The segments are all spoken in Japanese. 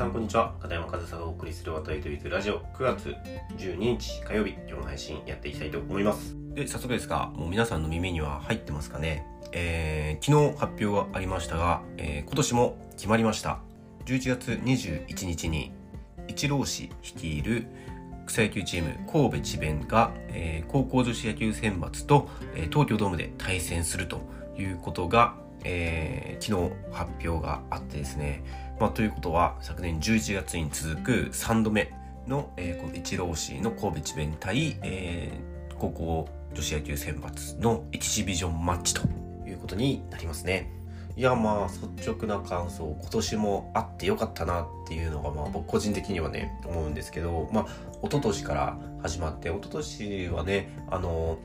さんこんにちは。片山和沙がお送りする渡りというラジオ。9月12日火曜日。今日の配信やっていきたいと思います。で早速ですがもう皆さんの耳には入ってますかね？えー、昨日発表がありましたが、えー、今年も決まりました。11月21日に一郎氏率いる草野球チーム神戸智弁が、えー、高校女子野球選抜と、えー、東京ドームで対戦するということが、えー、昨日発表があってですね、まあ、ということは昨年11月に続く3度目の、えー、この一郎市の神戸智弁対、えー、高校女子野球選抜の1次ビジョンマッチということになりますね。いやまあ率直な感想今年もあってよかったなっていうのがまあ僕個人的にはね思うんですけどまあ一昨年から始まって一昨年はねあの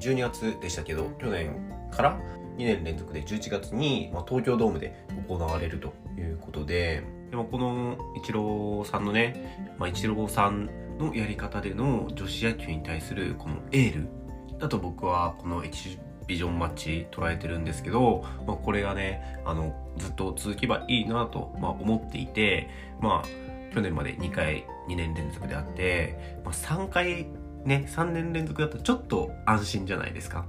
12月でしたけど去年から2年連続で11月に、東京ドームで行われるということででもこのイチローさんのね、まあ、イチローさんのやり方での女子野球に対するこのエールだと僕はこの1ビジョンマッチ捉えてるんですけど、まあ、これがねあのずっと続けばいいなと、まあ、思っていてまあ去年まで2回2年連続であって、まあ、3回ね3年連続だとちょっと安心じゃないですか。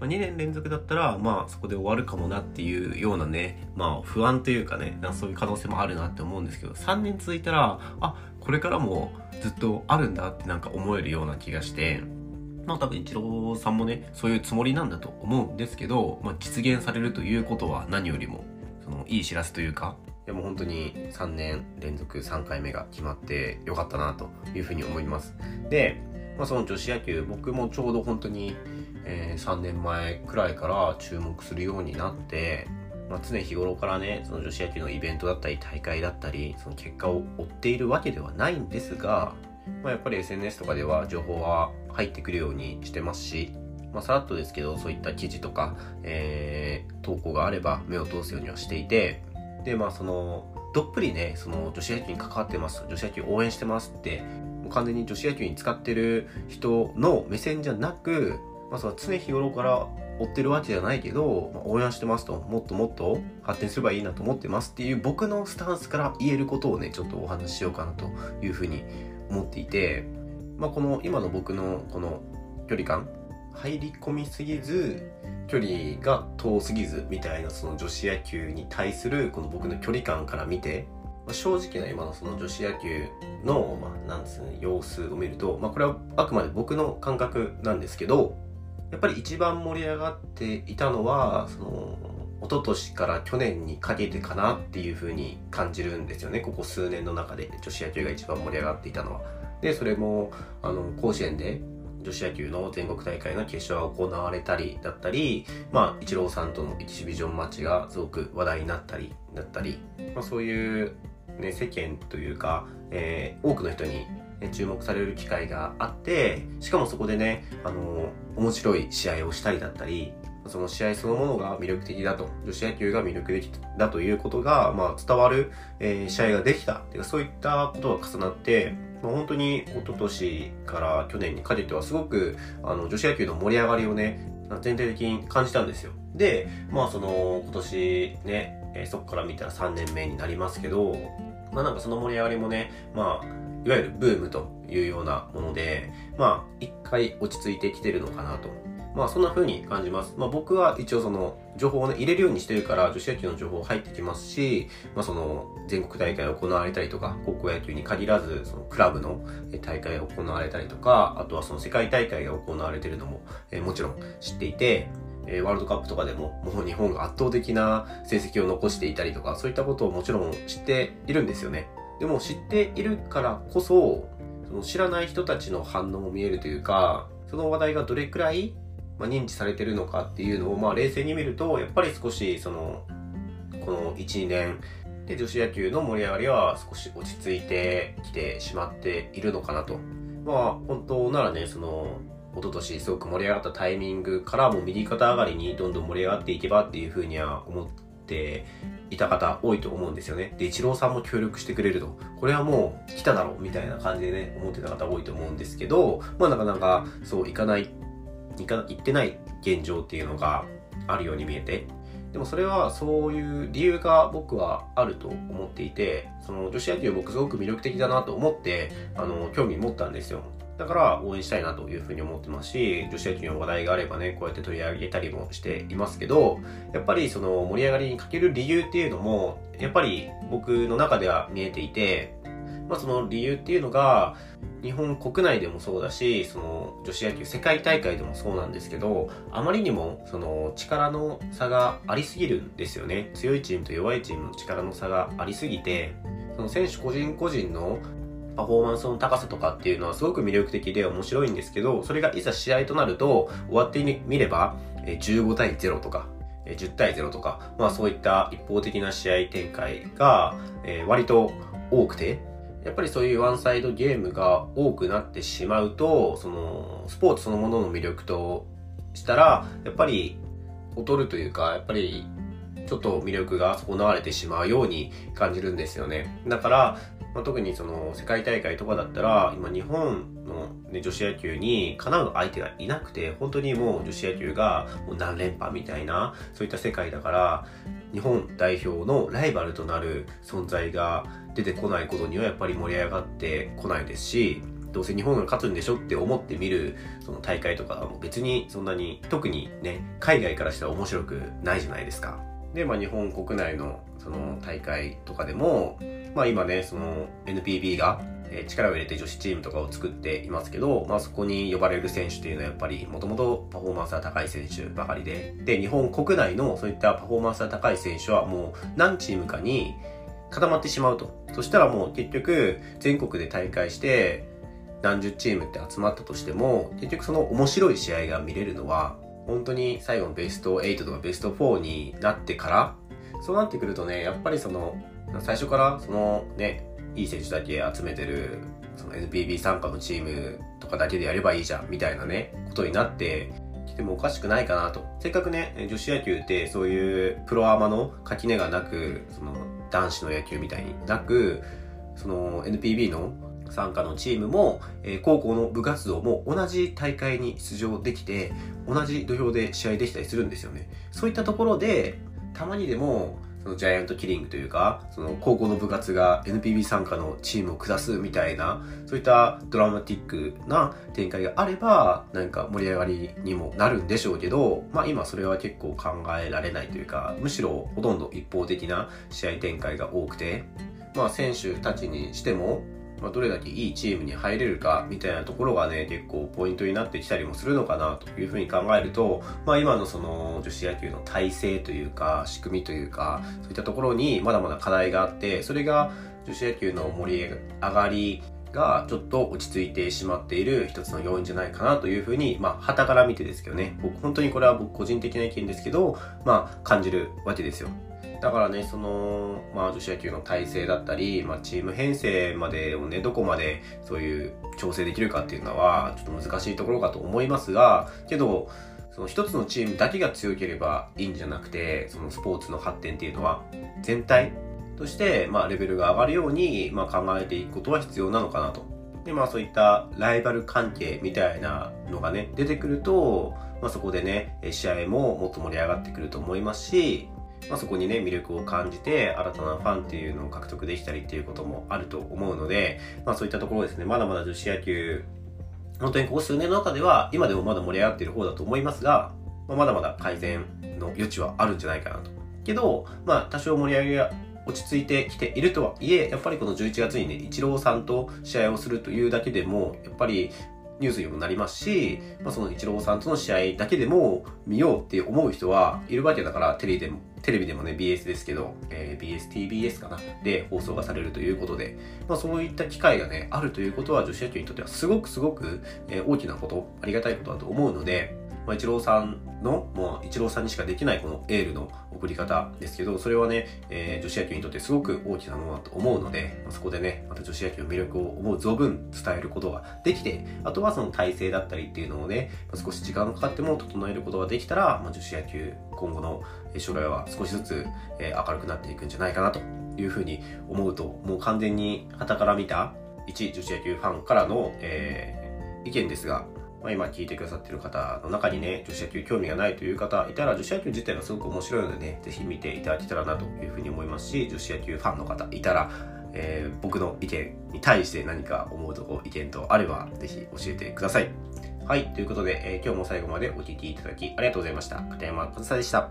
まあ、2年連続だったら、まあそこで終わるかもなっていうようなね、まあ不安というかね、そういう可能性もあるなって思うんですけど、3年続いたら、あ、これからもずっとあるんだってなんか思えるような気がして、まあ多分一郎さんもね、そういうつもりなんだと思うんですけど、まあ実現されるということは何よりも、そのいい知らせというか、でも本当に3年連続3回目が決まってよかったなというふうに思います。で、まあその女子野球、僕もちょうど本当に、えー、3年前くらいから注目するようになって、まあ、常日頃からね、その女子野球のイベントだったり大会だったり、その結果を追っているわけではないんですが、まあ、やっぱり SNS とかでは情報は入ってくるようにしてますし、まあ、さらっとですけど、そういった記事とか、えー、投稿があれば目を通すようにはしていて、で、まあ、その、どっぷりね、その女子野球に関わってます、女子野球応援してますって、もう完全に女子野球に使ってる人の目線じゃなく、まあ、そ常日頃から追ってるわけじゃないけど、まあ、応援してますと、もっともっと発展すればいいなと思ってますっていう僕のスタンスから言えることをね、ちょっとお話ししようかなというふうに思っていて、まあ、この今の僕のこの距離感、入り込みすぎず、距離が遠すぎずみたいなその女子野球に対するこの僕の距離感から見て、まあ、正直な今のその女子野球の、まあ、なんですね、様子を見ると、まあ、これはあくまで僕の感覚なんですけど、やっぱり一番盛り上がっていたのは、その、一昨年から去年にかけてかなっていう風に感じるんですよね。ここ数年の中で女子野球が一番盛り上がっていたのは。で、それも、あの、甲子園で女子野球の全国大会の決勝が行われたりだったり、まあ、イチローさんとのエキシビジョンマッチがすごく話題になったりだったり、まあ、そういう、ね、世間というか、えー、多くの人に注目される機会があって、しかもそこでね、あの、面白い試合をしたりだったり、その試合そのものが魅力的だと、女子野球が魅力的だということが、まあ、伝わる、えー、試合ができた。てかそういったことが重なって、まあ、本当に一昨年から去年にかけてはすごく、あの、女子野球の盛り上がりをね、全体的に感じたんですよ。で、まあその、今年ね、えー、そこから見たら3年目になりますけど、まあなんかその盛り上がりもね、まあ、いわゆるブームというようなもので、まあ、一回落ち着いてきてるのかなと。まあ、そんな風に感じます。まあ、僕は一応その、情報をね、入れるようにしてるから、女子野球の情報入ってきますし、まあ、その、全国大会が行われたりとか、高校野球に限らず、その、クラブの大会が行われたりとか、あとはその、世界大会が行われてるのも、えー、もちろん知っていて、え、ワールドカップとかでも、もう日本が圧倒的な成績を残していたりとか、そういったことをもちろん知っているんですよね。でも知っているからこそ、その知らない人たちの反応も見えるというか、その話題がどれくらい、まあ、認知されてるのかっていうのを、まあ、冷静に見ると、やっぱり少し、その、この1、2年で女子野球の盛り上がりは少し落ち着いてきてしまっているのかなと。まあ、本当ならね、その、一昨年すごく盛り上がったタイミングからも右肩上がりにどんどん盛り上がっていけばっていうふうには思っていた方多いと思うんですよね。で、イチローさんも協力してくれると。これはもう来ただろうみたいな感じでね、思ってた方多いと思うんですけど、まあなかなかそういかない、いか、いってない現状っていうのがあるように見えて、でもそれはそういう理由が僕はあると思っていて、その女子野球僕すごく魅力的だなと思って、あの、興味持ったんですよ。だから応援したいなというふうに思ってますし、女子野球の話題があればね、こうやって取り上げたりもしていますけど、やっぱりその盛り上がりに欠ける理由っていうのも、やっぱり僕の中では見えていて、まあその理由っていうのが、日本国内でもそうだし、その女子野球世界大会でもそうなんですけど、あまりにもその力の差がありすぎるんですよね。強いチームと弱いチームの力の差がありすぎて、その選手個人個人のパフォーマンスの高さとかっていうのはすごく魅力的で面白いんですけど、それがいざ試合となると終わってみれば15対0とか10対0とか、まあそういった一方的な試合展開が割と多くて、やっぱりそういうワンサイドゲームが多くなってしまうと、そのスポーツそのものの魅力としたら、やっぱり劣るというか、やっぱりちょっと魅力が損なわれてしまうように感じるんですよね。だから、まあ、特にその世界大会とかだったら、今日本の、ね、女子野球にかなう相手がいなくて、本当にもう女子野球がもう何連覇みたいな、そういった世界だから、日本代表のライバルとなる存在が出てこないことにはやっぱり盛り上がってこないですし、どうせ日本が勝つんでしょって思って見るその大会とかも別にそんなに特にね海外からしたら面白くないじゃないですか。で、まあ、日本国内のその大会とかでも、まあ、今ねその NPB が力を入れて女子チームとかを作っていますけど、まあ、そこに呼ばれる選手っていうのはやっぱりもともとパフォーマンスが高い選手ばかりでで日本国内のそういったパフォーマンスが高い選手はもう何チームかに固まってしまうと。そしたらもう結局全国で大会して何十チームって集まったとしても結局その面白い試合が見れるのは本当に最後のベスト8とかベスト4になってから、そうなってくるとね、やっぱりその、最初からそのね、いい選手だけ集めてる、その NPB 参加のチームとかだけでやればいいじゃん、みたいなね、ことになってきてもおかしくないかなと。せっかくね、女子野球ってそういうプロアマの垣根がなく、その男子の野球みたいになく、その NPB の参加のチームも、えー、高校の部活動も同じ大会に出場できて、同じ土俵で試合できたりするんですよね。そういったところで、たまにでも、そのジャイアントキリングというか、その高校の部活が NPB 参加のチームを下すみたいな、そういったドラマティックな展開があれば、なんか盛り上がりにもなるんでしょうけど、まあ今それは結構考えられないというか、むしろほとんど一方的な試合展開が多くて、まあ選手たちにしても、まあ、どれだけいいチームに入れるかみたいなところがね、結構ポイントになってきたりもするのかなというふうに考えると、まあ今のその女子野球の体制というか、仕組みというか、そういったところにまだまだ課題があって、それが女子野球の盛り上がりがちょっと落ち着いてしまっている一つの要因じゃないかなというふうに、まあ、旗から見てですけどね、僕、本当にこれは僕個人的な意見ですけど、まあ、感じるわけですよ。だからね、その、まあ、女子野球の体制だったり、まあ、チーム編成までをね、どこまでそういう調整できるかっていうのは、ちょっと難しいところかと思いますが、けど、その一つのチームだけが強ければいいんじゃなくて、そのスポーツの発展っていうのは、全体として、まあ、レベルが上がるように、まあ、考えていくことは必要なのかなと。で、まあ、そういったライバル関係みたいなのがね、出てくると、まあ、そこでね、試合ももっと盛り上がってくると思いますし、まあ、そこにね、魅力を感じて、新たなファンっていうのを獲得できたりっていうこともあると思うので、まあそういったところですね、まだまだ女子野球、本当にここ数年の中では、今でもまだ盛り上がっている方だと思いますが、まあ、まだまだ改善の余地はあるんじゃないかなと。けど、まあ多少盛り上げが落ち着いてきているとはいえ、やっぱりこの11月にね、イチローさんと試合をするというだけでも、やっぱりニュースにもなりますし、まあ、そのイチローさんとの試合だけでも見ようって思う人はいるわけだから、テレビでも、テレビでもね、BS ですけど、えー、BS、TBS かな？で放送がされるということで、まあ、そういった機会がね、あるということは女子野球にとってはすごくすごく、えー、大きなこと、ありがたいことだと思うので、まあ、イチローさんの、もう、イチローさんにしかできないこのエールの送り方ですけど、それはね、えー、女子野球にとってすごく大きなものだと思うので、まあ、そこでね、また女子野球の魅力を思う存分伝えることができて、あとはその体制だったりっていうのをね、まあ、少し時間がかかっても整えることができたら、まあ、女子野球、今後の将来は少しずつ、え、明るくなっていくんじゃないかなというふうに思うと、もう完全に旗から見た一女子野球ファンからの、えー、意見ですが、まあ、今聞いてくださってる方の中にね、女子野球興味がないという方いたら、女子野球自体がすごく面白いのでね、ぜひ見ていただけたらなというふうに思いますし、女子野球ファンの方いたら、えー、僕の意見に対して何か思うとこ、意見とあれば、ぜひ教えてください。はい、ということで、えー、今日も最後までお聴きいただきありがとうございました。片山和沙でした。